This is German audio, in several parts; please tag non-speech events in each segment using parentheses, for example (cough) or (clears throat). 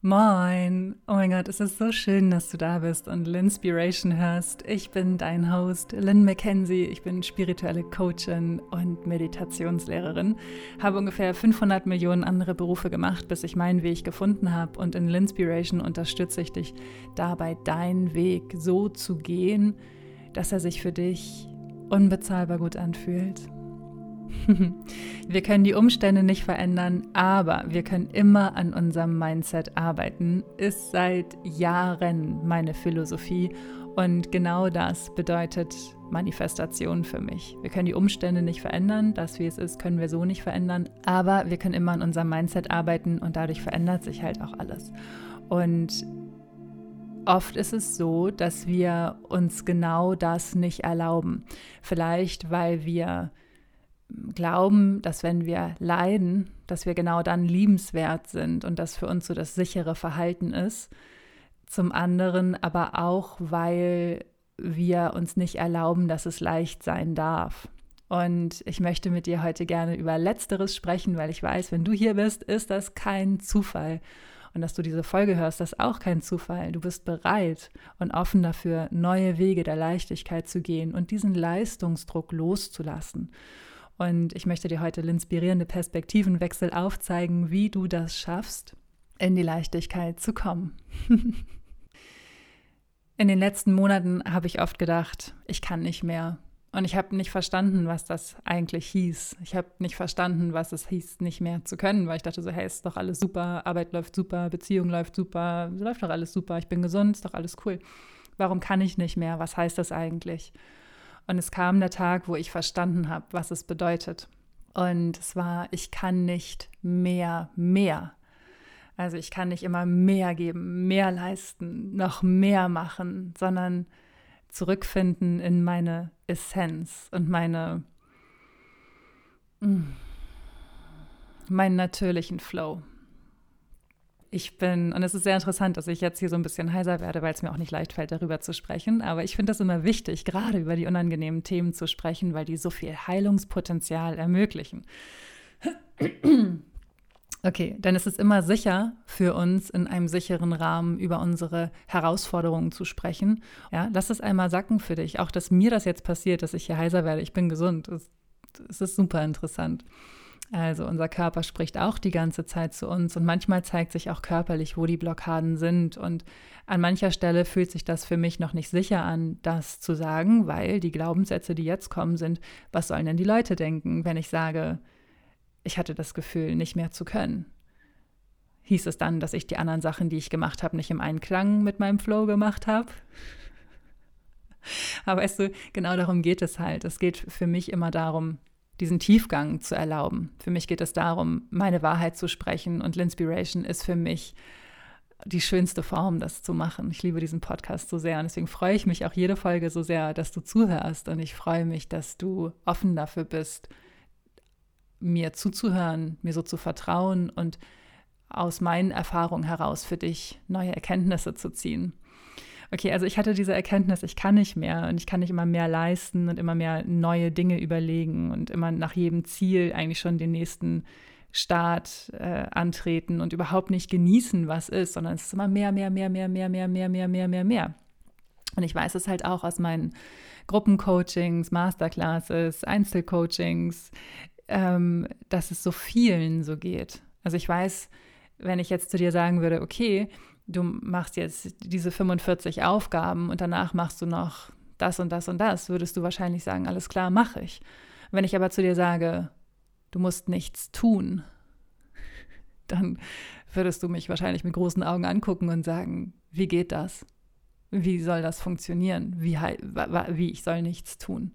Moin! Oh mein Gott, es ist so schön, dass du da bist und Linspiration hörst. Ich bin dein Host, Lynn McKenzie. Ich bin spirituelle Coachin und Meditationslehrerin. Habe ungefähr 500 Millionen andere Berufe gemacht, bis ich meinen Weg gefunden habe. Und in Linspiration unterstütze ich dich dabei, deinen Weg so zu gehen, dass er sich für dich unbezahlbar gut anfühlt (laughs) Wir können die Umstände nicht verändern, aber wir können immer an unserem Mindset arbeiten. Ist seit Jahren meine Philosophie und genau das bedeutet Manifestation für mich. Wir können die Umstände nicht verändern, das wie es ist, können wir so nicht verändern, aber wir können immer an unserem Mindset arbeiten und dadurch verändert sich halt auch alles. Und oft ist es so, dass wir uns genau das nicht erlauben. Vielleicht, weil wir glauben, dass wenn wir leiden, dass wir genau dann liebenswert sind und das für uns so das sichere Verhalten ist. Zum anderen aber auch, weil wir uns nicht erlauben, dass es leicht sein darf. Und ich möchte mit dir heute gerne über Letzteres sprechen, weil ich weiß, wenn du hier bist, ist das kein Zufall. Und dass du diese Folge hörst, das ist auch kein Zufall. Du bist bereit und offen dafür, neue Wege der Leichtigkeit zu gehen und diesen Leistungsdruck loszulassen. Und ich möchte dir heute inspirierende Perspektivenwechsel aufzeigen, wie du das schaffst, in die Leichtigkeit zu kommen. (laughs) in den letzten Monaten habe ich oft gedacht, ich kann nicht mehr. Und ich habe nicht verstanden, was das eigentlich hieß. Ich habe nicht verstanden, was es hieß, nicht mehr zu können, weil ich dachte so, hey, ist doch alles super, Arbeit läuft super, Beziehung läuft super, läuft doch alles super, ich bin gesund, ist doch alles cool. Warum kann ich nicht mehr? Was heißt das eigentlich? Und es kam der Tag, wo ich verstanden habe, was es bedeutet. Und es war, ich kann nicht mehr, mehr. Also ich kann nicht immer mehr geben, mehr leisten, noch mehr machen, sondern zurückfinden in meine Essenz und meine, mm, meinen natürlichen Flow ich bin, und es ist sehr interessant, dass ich jetzt hier so ein bisschen heiser werde, weil es mir auch nicht leicht fällt, darüber zu sprechen. Aber ich finde das immer wichtig, gerade über die unangenehmen Themen zu sprechen, weil die so viel Heilungspotenzial ermöglichen. Okay, denn es ist immer sicher für uns, in einem sicheren Rahmen über unsere Herausforderungen zu sprechen. Ja, lass es einmal sacken für dich. Auch, dass mir das jetzt passiert, dass ich hier heiser werde. Ich bin gesund. Es ist super interessant. Also unser Körper spricht auch die ganze Zeit zu uns und manchmal zeigt sich auch körperlich, wo die Blockaden sind. Und an mancher Stelle fühlt sich das für mich noch nicht sicher an, das zu sagen, weil die Glaubenssätze, die jetzt kommen, sind, was sollen denn die Leute denken, wenn ich sage, ich hatte das Gefühl, nicht mehr zu können. Hieß es dann, dass ich die anderen Sachen, die ich gemacht habe, nicht im Einklang mit meinem Flow gemacht habe? (laughs) Aber weißt du, genau darum geht es halt. Es geht für mich immer darum, diesen Tiefgang zu erlauben. Für mich geht es darum, meine Wahrheit zu sprechen und Linspiration ist für mich die schönste Form, das zu machen. Ich liebe diesen Podcast so sehr und deswegen freue ich mich auch jede Folge so sehr, dass du zuhörst und ich freue mich, dass du offen dafür bist, mir zuzuhören, mir so zu vertrauen und aus meinen Erfahrungen heraus für dich neue Erkenntnisse zu ziehen okay, also ich hatte diese Erkenntnis, ich kann nicht mehr und ich kann nicht immer mehr leisten und immer mehr neue Dinge überlegen und immer nach jedem Ziel eigentlich schon den nächsten Start äh, antreten und überhaupt nicht genießen, was ist, sondern es ist immer mehr, mehr, mehr, mehr, mehr, mehr, mehr, mehr, mehr, mehr, mehr. Und ich weiß es halt auch aus meinen Gruppencoachings, Masterclasses, Einzelcoachings, ähm, dass es so vielen so geht. Also ich weiß, wenn ich jetzt zu dir sagen würde, okay, du machst jetzt diese 45 Aufgaben und danach machst du noch das und das und das, würdest du wahrscheinlich sagen, alles klar, mache ich. Wenn ich aber zu dir sage, du musst nichts tun, (laughs) dann würdest du mich wahrscheinlich mit großen Augen angucken und sagen, wie geht das? Wie soll das funktionieren? Wie, wie ich soll nichts tun?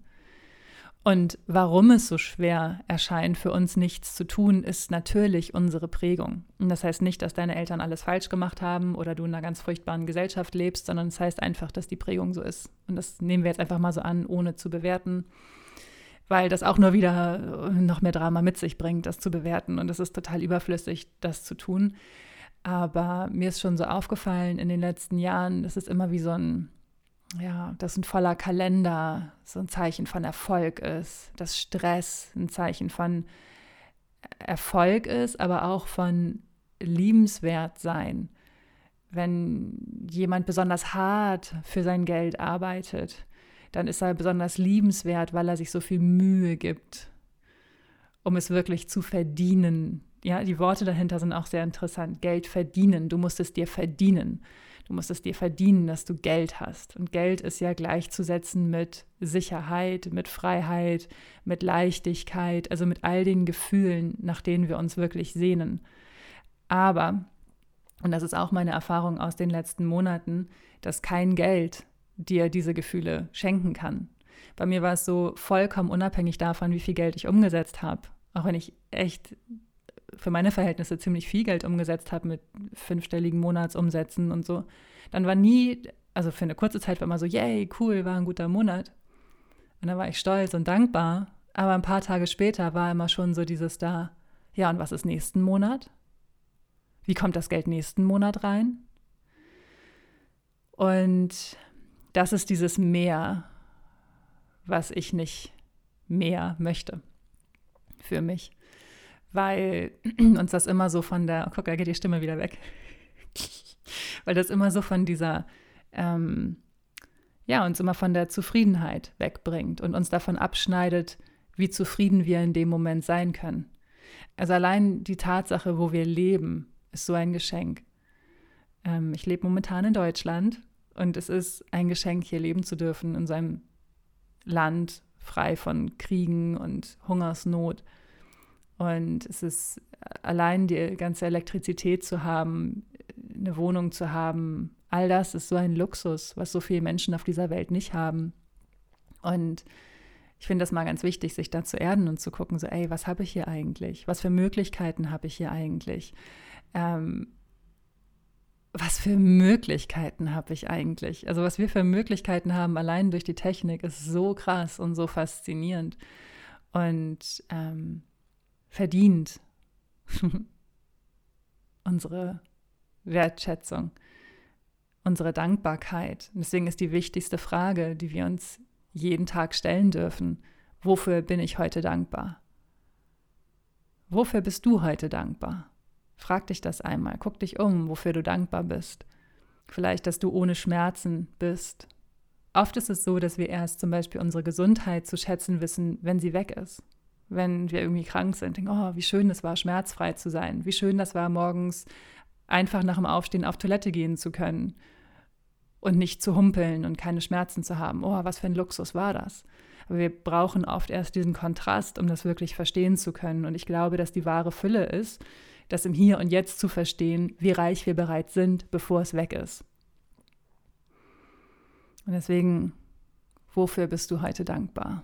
Und warum es so schwer erscheint, für uns nichts zu tun, ist natürlich unsere Prägung. Und das heißt nicht, dass deine Eltern alles falsch gemacht haben oder du in einer ganz furchtbaren Gesellschaft lebst, sondern es das heißt einfach, dass die Prägung so ist. Und das nehmen wir jetzt einfach mal so an, ohne zu bewerten, weil das auch nur wieder noch mehr Drama mit sich bringt, das zu bewerten. Und es ist total überflüssig, das zu tun. Aber mir ist schon so aufgefallen in den letzten Jahren, dass es immer wie so ein ja, dass ein voller Kalender so ein Zeichen von Erfolg ist, dass Stress ein Zeichen von Erfolg ist, aber auch von liebenswert sein. wenn jemand besonders hart für sein Geld arbeitet, dann ist er besonders liebenswert, weil er sich so viel Mühe gibt, um es wirklich zu verdienen. Ja, die Worte dahinter sind auch sehr interessant. Geld verdienen. Du musst es dir verdienen. Du musst es dir verdienen, dass du Geld hast. Und Geld ist ja gleichzusetzen mit Sicherheit, mit Freiheit, mit Leichtigkeit, also mit all den Gefühlen, nach denen wir uns wirklich sehnen. Aber, und das ist auch meine Erfahrung aus den letzten Monaten, dass kein Geld dir diese Gefühle schenken kann. Bei mir war es so vollkommen unabhängig davon, wie viel Geld ich umgesetzt habe. Auch wenn ich echt für meine Verhältnisse ziemlich viel Geld umgesetzt habe mit fünfstelligen Monatsumsätzen und so, dann war nie, also für eine kurze Zeit war immer so, yay, cool, war ein guter Monat. Und dann war ich stolz und dankbar. Aber ein paar Tage später war immer schon so dieses da, ja, und was ist nächsten Monat? Wie kommt das Geld nächsten Monat rein? Und das ist dieses Mehr, was ich nicht mehr möchte für mich weil (clears throat) uns das immer so von der, oh, guck, da geht die Stimme wieder weg, (laughs) weil das immer so von dieser, ähm, ja, uns immer von der Zufriedenheit wegbringt und uns davon abschneidet, wie zufrieden wir in dem Moment sein können. Also allein die Tatsache, wo wir leben, ist so ein Geschenk. Ähm, ich lebe momentan in Deutschland und es ist ein Geschenk, hier leben zu dürfen in seinem Land, frei von Kriegen und Hungersnot. Und es ist allein die ganze Elektrizität zu haben, eine Wohnung zu haben, all das ist so ein Luxus, was so viele Menschen auf dieser Welt nicht haben. Und ich finde das mal ganz wichtig, sich da zu erden und zu gucken, so, ey, was habe ich hier eigentlich? Was für Möglichkeiten habe ich hier eigentlich? Ähm, was für Möglichkeiten habe ich eigentlich? Also was wir für Möglichkeiten haben, allein durch die Technik, ist so krass und so faszinierend. Und ähm, verdient (laughs) unsere Wertschätzung, unsere Dankbarkeit. deswegen ist die wichtigste Frage, die wir uns jeden Tag stellen dürfen, wofür bin ich heute dankbar? Wofür bist du heute dankbar? Frag dich das einmal, guck dich um, wofür du dankbar bist. Vielleicht, dass du ohne Schmerzen bist. Oft ist es so, dass wir erst zum Beispiel unsere Gesundheit zu schätzen wissen, wenn sie weg ist wenn wir irgendwie krank sind, denken, oh, wie schön das war, schmerzfrei zu sein, wie schön das war, morgens einfach nach dem Aufstehen auf Toilette gehen zu können und nicht zu humpeln und keine Schmerzen zu haben. Oh, was für ein Luxus war das. Aber wir brauchen oft erst diesen Kontrast, um das wirklich verstehen zu können. Und ich glaube, dass die wahre Fülle ist, das im Hier und Jetzt zu verstehen, wie reich wir bereits sind, bevor es weg ist. Und deswegen, wofür bist du heute dankbar?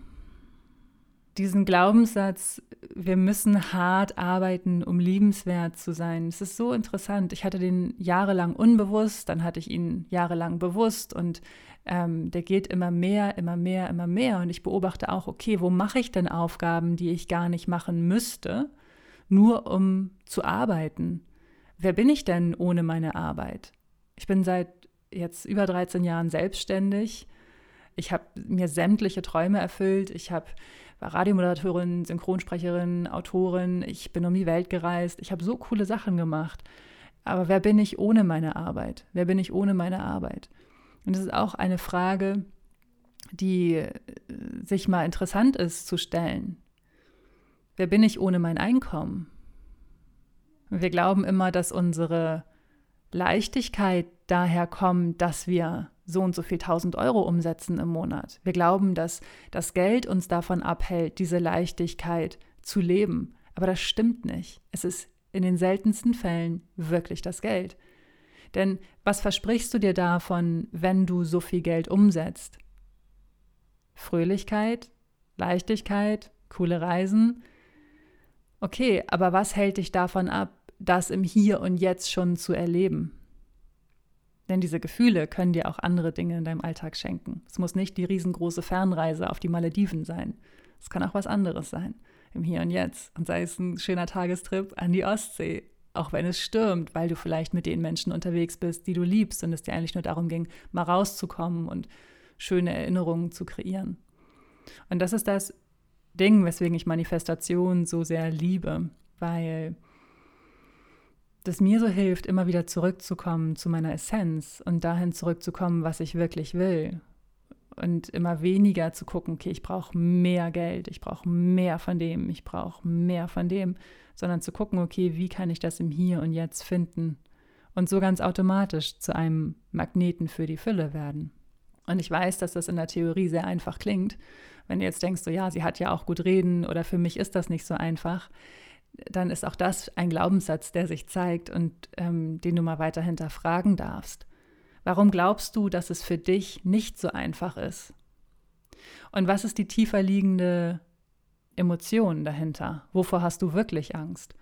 Diesen Glaubenssatz, wir müssen hart arbeiten, um liebenswert zu sein. Es ist so interessant. Ich hatte den jahrelang unbewusst, dann hatte ich ihn jahrelang bewusst und ähm, der geht immer mehr, immer mehr, immer mehr. Und ich beobachte auch, okay, wo mache ich denn Aufgaben, die ich gar nicht machen müsste, nur um zu arbeiten? Wer bin ich denn ohne meine Arbeit? Ich bin seit jetzt über 13 Jahren selbstständig. Ich habe mir sämtliche Träume erfüllt. Ich habe war Radiomoderatorin, Synchronsprecherin, Autorin, ich bin um die Welt gereist, ich habe so coole Sachen gemacht. Aber wer bin ich ohne meine Arbeit? Wer bin ich ohne meine Arbeit? Und das ist auch eine Frage, die äh, sich mal interessant ist zu stellen. Wer bin ich ohne mein Einkommen? Wir glauben immer, dass unsere Leichtigkeit daher kommt, dass wir so und so viel tausend Euro umsetzen im Monat. Wir glauben, dass das Geld uns davon abhält, diese Leichtigkeit zu leben. Aber das stimmt nicht. Es ist in den seltensten Fällen wirklich das Geld. Denn was versprichst du dir davon, wenn du so viel Geld umsetzt? Fröhlichkeit, Leichtigkeit, coole Reisen. Okay, aber was hält dich davon ab, das im Hier und Jetzt schon zu erleben? Denn diese Gefühle können dir auch andere Dinge in deinem Alltag schenken. Es muss nicht die riesengroße Fernreise auf die Malediven sein. Es kann auch was anderes sein, im Hier und Jetzt. Und sei es ein schöner Tagestrip an die Ostsee, auch wenn es stürmt, weil du vielleicht mit den Menschen unterwegs bist, die du liebst und es dir eigentlich nur darum ging, mal rauszukommen und schöne Erinnerungen zu kreieren. Und das ist das Ding, weswegen ich Manifestation so sehr liebe, weil das mir so hilft, immer wieder zurückzukommen zu meiner Essenz und dahin zurückzukommen, was ich wirklich will. Und immer weniger zu gucken, okay, ich brauche mehr Geld, ich brauche mehr von dem, ich brauche mehr von dem, sondern zu gucken, okay, wie kann ich das im Hier und Jetzt finden und so ganz automatisch zu einem Magneten für die Fülle werden. Und ich weiß, dass das in der Theorie sehr einfach klingt. Wenn du jetzt denkst, so ja, sie hat ja auch gut reden oder für mich ist das nicht so einfach, dann ist auch das ein Glaubenssatz, der sich zeigt und ähm, den du mal weiter hinterfragen darfst. Warum glaubst du, dass es für dich nicht so einfach ist? Und was ist die tiefer liegende Emotion dahinter? Wovor hast du wirklich Angst?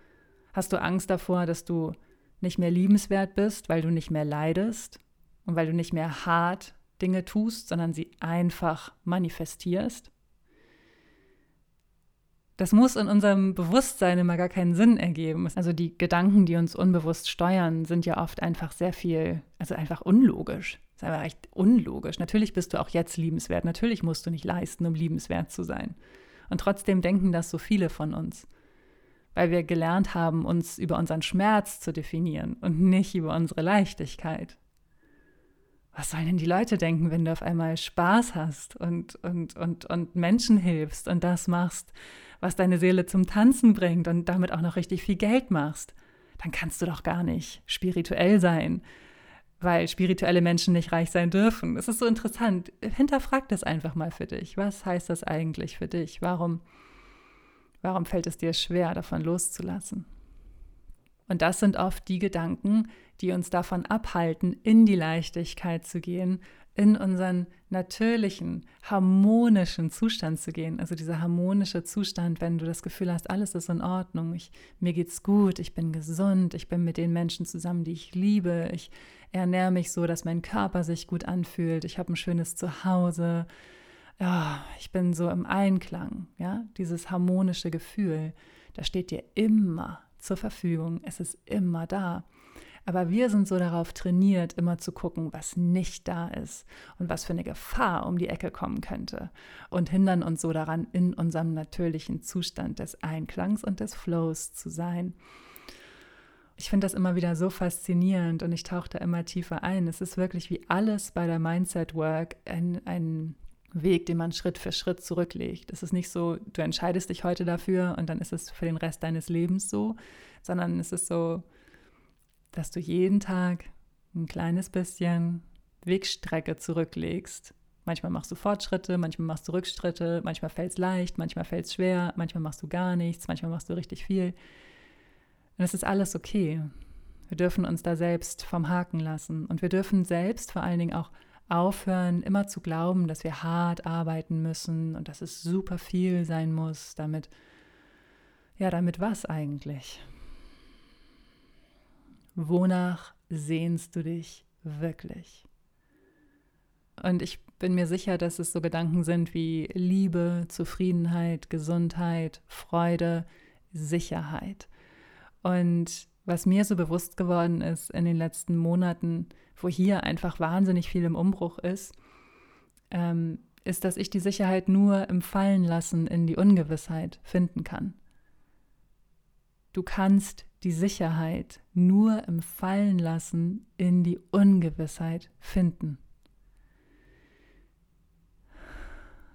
Hast du Angst davor, dass du nicht mehr liebenswert bist, weil du nicht mehr leidest und weil du nicht mehr hart Dinge tust, sondern sie einfach manifestierst? Das muss in unserem Bewusstsein immer gar keinen Sinn ergeben. Also die Gedanken, die uns unbewusst steuern, sind ja oft einfach sehr viel, also einfach unlogisch. Das ist einfach echt unlogisch. Natürlich bist du auch jetzt liebenswert. Natürlich musst du nicht leisten, um liebenswert zu sein. Und trotzdem denken das so viele von uns, weil wir gelernt haben, uns über unseren Schmerz zu definieren und nicht über unsere Leichtigkeit. Was sollen denn die Leute denken, wenn du auf einmal Spaß hast und, und, und, und Menschen hilfst und das machst, was deine Seele zum Tanzen bringt und damit auch noch richtig viel Geld machst, dann kannst du doch gar nicht spirituell sein, weil spirituelle Menschen nicht reich sein dürfen. Es ist so interessant. Hinterfrag das einfach mal für dich. Was heißt das eigentlich für dich? Warum, warum fällt es dir schwer, davon loszulassen? Und das sind oft die Gedanken, die uns davon abhalten, in die Leichtigkeit zu gehen in unseren natürlichen, harmonischen Zustand zu gehen. Also dieser harmonische Zustand, wenn du das Gefühl hast, alles ist in Ordnung, ich, mir geht's gut, ich bin gesund, ich bin mit den Menschen zusammen, die ich liebe, ich ernähre mich so, dass mein Körper sich gut anfühlt, ich habe ein schönes Zuhause, ja, ich bin so im Einklang, ja, dieses harmonische Gefühl, das steht dir immer zur Verfügung, es ist immer da. Aber wir sind so darauf trainiert, immer zu gucken, was nicht da ist und was für eine Gefahr um die Ecke kommen könnte und hindern uns so daran, in unserem natürlichen Zustand des Einklangs und des Flows zu sein. Ich finde das immer wieder so faszinierend und ich tauche da immer tiefer ein. Es ist wirklich wie alles bei der Mindset Work ein, ein Weg, den man Schritt für Schritt zurücklegt. Es ist nicht so, du entscheidest dich heute dafür und dann ist es für den Rest deines Lebens so, sondern es ist so, dass du jeden Tag ein kleines bisschen Wegstrecke zurücklegst. Manchmal machst du Fortschritte, manchmal machst du Rückschritte, manchmal fällt es leicht, manchmal fällt es schwer, manchmal machst du gar nichts, manchmal machst du richtig viel. Und es ist alles okay. Wir dürfen uns da selbst vom Haken lassen und wir dürfen selbst vor allen Dingen auch aufhören, immer zu glauben, dass wir hart arbeiten müssen und dass es super viel sein muss, damit, ja, damit was eigentlich? Wonach sehnst du dich wirklich? Und ich bin mir sicher, dass es so Gedanken sind wie Liebe, Zufriedenheit, Gesundheit, Freude, Sicherheit. Und was mir so bewusst geworden ist in den letzten Monaten, wo hier einfach wahnsinnig viel im Umbruch ist, ähm, ist, dass ich die Sicherheit nur im Fallenlassen in die Ungewissheit finden kann. Du kannst die Sicherheit nur im Fallenlassen in die Ungewissheit finden.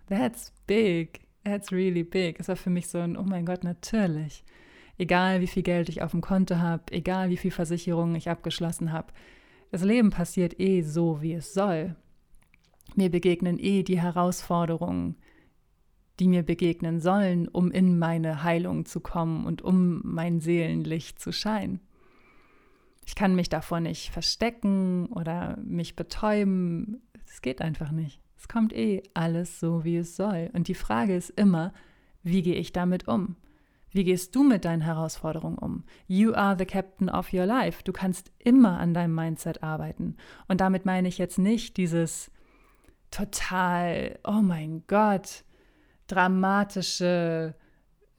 That's big. That's really big. Es war für mich so ein, oh mein Gott, natürlich. Egal wie viel Geld ich auf dem Konto habe, egal wie viel Versicherungen ich abgeschlossen habe, das Leben passiert eh so, wie es soll. Mir begegnen eh die Herausforderungen, die mir begegnen sollen, um in meine Heilung zu kommen und um mein Seelenlicht zu scheinen. Ich kann mich davor nicht verstecken oder mich betäuben. Es geht einfach nicht. Es kommt eh alles so, wie es soll. Und die Frage ist immer, wie gehe ich damit um? Wie gehst du mit deinen Herausforderungen um? You are the captain of your life. Du kannst immer an deinem Mindset arbeiten. Und damit meine ich jetzt nicht dieses total, oh mein Gott, dramatische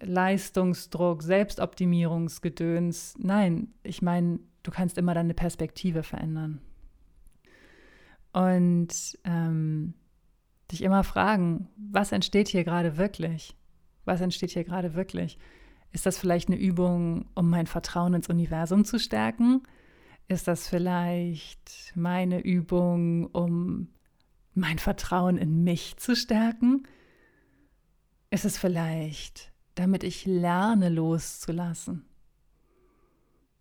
Leistungsdruck, Selbstoptimierungsgedöns. Nein, ich meine, du kannst immer deine Perspektive verändern. Und ähm, dich immer fragen, was entsteht hier gerade wirklich? Was entsteht hier gerade wirklich? Ist das vielleicht eine Übung, um mein Vertrauen ins Universum zu stärken? Ist das vielleicht meine Übung, um mein Vertrauen in mich zu stärken? Ist es vielleicht, damit ich lerne loszulassen?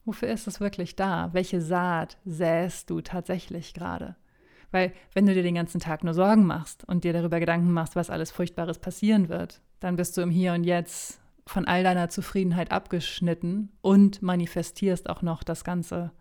Wofür ist es wirklich da? Welche Saat säst du tatsächlich gerade? Weil wenn du dir den ganzen Tag nur Sorgen machst und dir darüber Gedanken machst, was alles Furchtbares passieren wird, dann bist du im Hier und Jetzt von all deiner Zufriedenheit abgeschnitten und manifestierst auch noch das ganze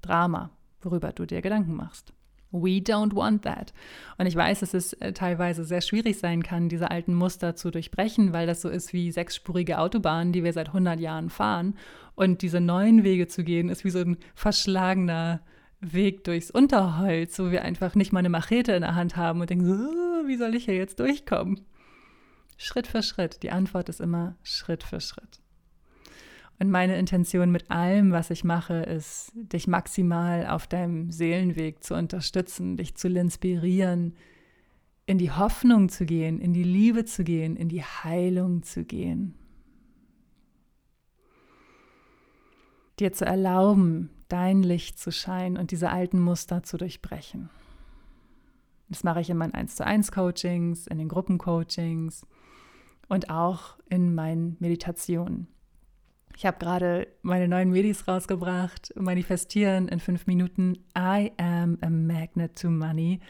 Drama, worüber du dir Gedanken machst. We don't want that. Und ich weiß, dass es äh, teilweise sehr schwierig sein kann, diese alten Muster zu durchbrechen, weil das so ist wie sechsspurige Autobahnen, die wir seit 100 Jahren fahren. Und diese neuen Wege zu gehen, ist wie so ein verschlagener Weg durchs Unterholz, wo wir einfach nicht mal eine Machete in der Hand haben und denken so, oh, wie soll ich hier jetzt durchkommen? Schritt für Schritt. Die Antwort ist immer Schritt für Schritt. Und meine Intention mit allem, was ich mache, ist, dich maximal auf deinem Seelenweg zu unterstützen, dich zu inspirieren, in die Hoffnung zu gehen, in die Liebe zu gehen, in die Heilung zu gehen. Dir zu erlauben, dein Licht zu scheinen und diese alten Muster zu durchbrechen. Das mache ich in meinen 1 zu 1 Coachings, in den Gruppencoachings und auch in meinen Meditationen. Ich habe gerade meine neuen Medis rausgebracht, manifestieren in fünf Minuten. I am a magnet to money.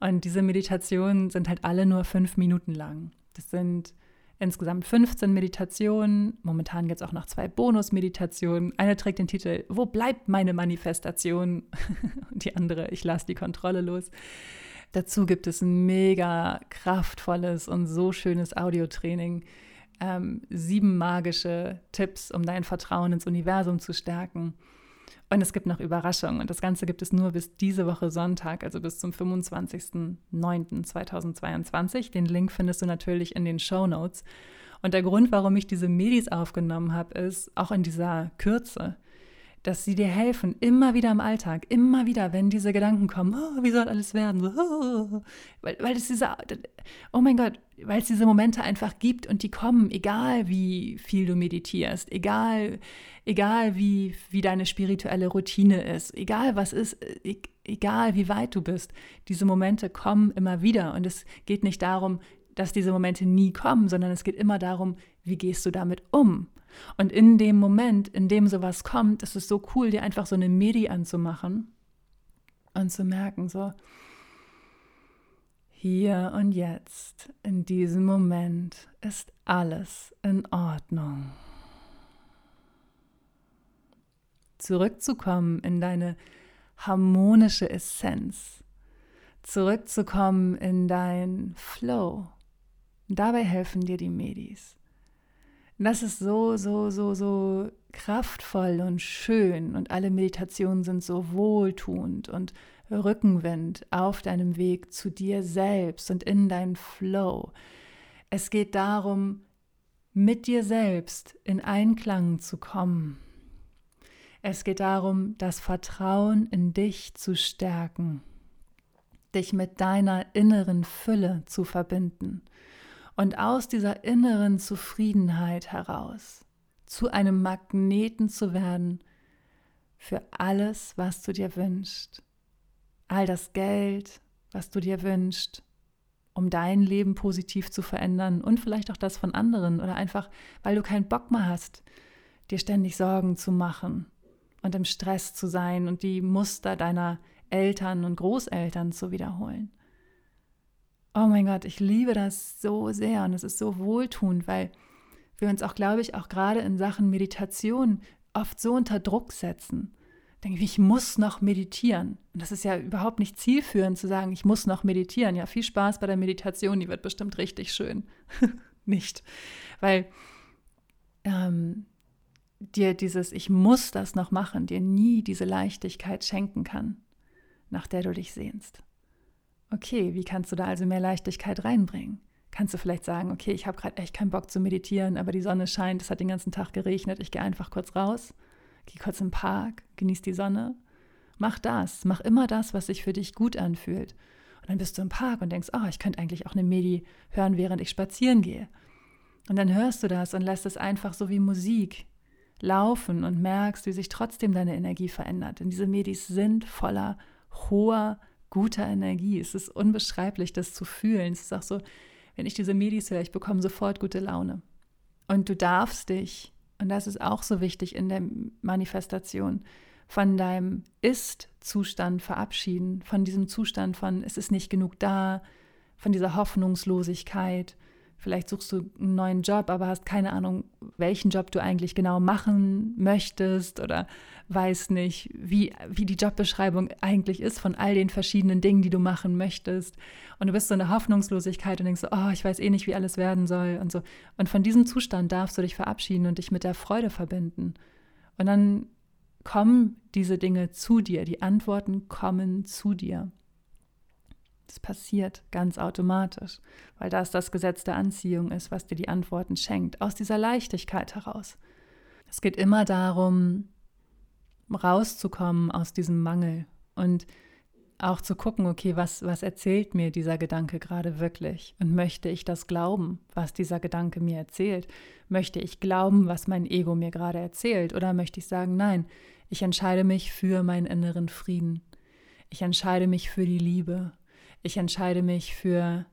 Und diese Meditationen sind halt alle nur fünf Minuten lang. Das sind insgesamt 15 Meditationen. Momentan gibt es auch noch zwei Bonus-Meditationen. Eine trägt den Titel Wo bleibt meine Manifestation? (laughs) Und die andere Ich lasse die Kontrolle los. Dazu gibt es ein mega kraftvolles und so schönes Audiotraining ähm, sieben magische Tipps, um dein Vertrauen ins Universum zu stärken. Und es gibt noch Überraschungen. Und das Ganze gibt es nur bis diese Woche Sonntag, also bis zum 25.09.2022. Den Link findest du natürlich in den Show Notes. Und der Grund, warum ich diese Medis aufgenommen habe, ist auch in dieser Kürze dass sie dir helfen, immer wieder im Alltag, immer wieder, wenn diese Gedanken kommen, oh, wie soll alles werden, oh, weil, weil es diese, oh mein Gott, weil es diese Momente einfach gibt und die kommen, egal wie viel du meditierst, egal, egal wie, wie deine spirituelle Routine ist, egal was ist, e, egal wie weit du bist, diese Momente kommen immer wieder. Und es geht nicht darum, dass diese Momente nie kommen, sondern es geht immer darum, wie gehst du damit um. Und in dem Moment, in dem sowas kommt, ist es so cool, dir einfach so eine Medi anzumachen und zu merken, so, hier und jetzt, in diesem Moment ist alles in Ordnung. Zurückzukommen in deine harmonische Essenz, zurückzukommen in dein Flow. Dabei helfen dir die Medis. Das ist so, so, so, so kraftvoll und schön und alle Meditationen sind so wohltuend und Rückenwind auf deinem Weg zu dir selbst und in dein Flow. Es geht darum, mit dir selbst in Einklang zu kommen. Es geht darum, das Vertrauen in dich zu stärken, dich mit deiner inneren Fülle zu verbinden und aus dieser inneren Zufriedenheit heraus zu einem Magneten zu werden für alles, was du dir wünschst. All das Geld, was du dir wünschst, um dein Leben positiv zu verändern und vielleicht auch das von anderen oder einfach, weil du keinen Bock mehr hast, dir ständig Sorgen zu machen und im Stress zu sein und die Muster deiner Eltern und Großeltern zu wiederholen. Oh mein Gott, ich liebe das so sehr und es ist so wohltuend, weil wir uns auch, glaube ich, auch gerade in Sachen Meditation oft so unter Druck setzen. Denke ich, ich muss noch meditieren. Und das ist ja überhaupt nicht zielführend zu sagen, ich muss noch meditieren. Ja, viel Spaß bei der Meditation, die wird bestimmt richtig schön. (laughs) nicht. Weil ähm, dir dieses Ich muss das noch machen, dir nie diese Leichtigkeit schenken kann, nach der du dich sehnst. Okay, wie kannst du da also mehr Leichtigkeit reinbringen? Kannst du vielleicht sagen, okay, ich habe gerade echt keinen Bock zu meditieren, aber die Sonne scheint, es hat den ganzen Tag geregnet, ich gehe einfach kurz raus, gehe kurz im Park, genieße die Sonne. Mach das, mach immer das, was sich für dich gut anfühlt. Und dann bist du im Park und denkst, oh, ich könnte eigentlich auch eine Medi hören, während ich spazieren gehe. Und dann hörst du das und lässt es einfach so wie Musik laufen und merkst, wie sich trotzdem deine Energie verändert. Denn diese Medis sind voller hoher, guter Energie. Es ist unbeschreiblich, das zu fühlen. Es ist auch so, wenn ich diese Medis höre, ich bekomme sofort gute Laune. Und du darfst dich, und das ist auch so wichtig in der Manifestation, von deinem Ist-Zustand verabschieden, von diesem Zustand von, es ist nicht genug da, von dieser Hoffnungslosigkeit, Vielleicht suchst du einen neuen Job, aber hast keine Ahnung, welchen Job du eigentlich genau machen möchtest oder weißt nicht, wie, wie die Jobbeschreibung eigentlich ist von all den verschiedenen Dingen, die du machen möchtest. Und du bist so in der Hoffnungslosigkeit und denkst so, oh, ich weiß eh nicht, wie alles werden soll und so. Und von diesem Zustand darfst du dich verabschieden und dich mit der Freude verbinden. Und dann kommen diese Dinge zu dir, die Antworten kommen zu dir. Das passiert ganz automatisch, weil das das Gesetz der Anziehung ist, was dir die Antworten schenkt, aus dieser Leichtigkeit heraus. Es geht immer darum, rauszukommen aus diesem Mangel und auch zu gucken, okay, was, was erzählt mir dieser Gedanke gerade wirklich? Und möchte ich das glauben, was dieser Gedanke mir erzählt? Möchte ich glauben, was mein Ego mir gerade erzählt? Oder möchte ich sagen, nein, ich entscheide mich für meinen inneren Frieden. Ich entscheide mich für die Liebe. Ich entscheide mich für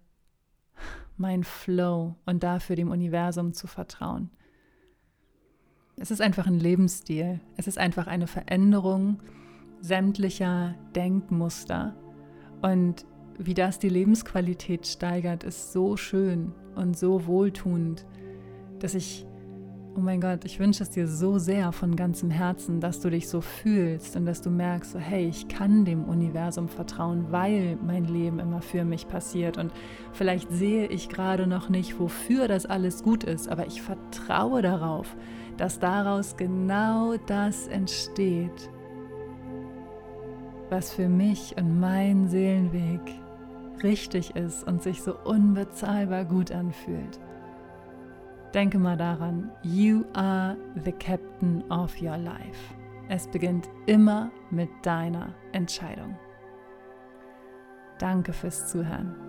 mein Flow und dafür dem Universum zu vertrauen. Es ist einfach ein Lebensstil. Es ist einfach eine Veränderung sämtlicher Denkmuster. Und wie das die Lebensqualität steigert, ist so schön und so wohltuend, dass ich Oh mein Gott, ich wünsche es dir so sehr von ganzem Herzen, dass du dich so fühlst und dass du merkst, so, hey, ich kann dem Universum vertrauen, weil mein Leben immer für mich passiert. Und vielleicht sehe ich gerade noch nicht, wofür das alles gut ist, aber ich vertraue darauf, dass daraus genau das entsteht, was für mich und meinen Seelenweg richtig ist und sich so unbezahlbar gut anfühlt. Denke mal daran, you are the captain of your life. Es beginnt immer mit deiner Entscheidung. Danke fürs Zuhören.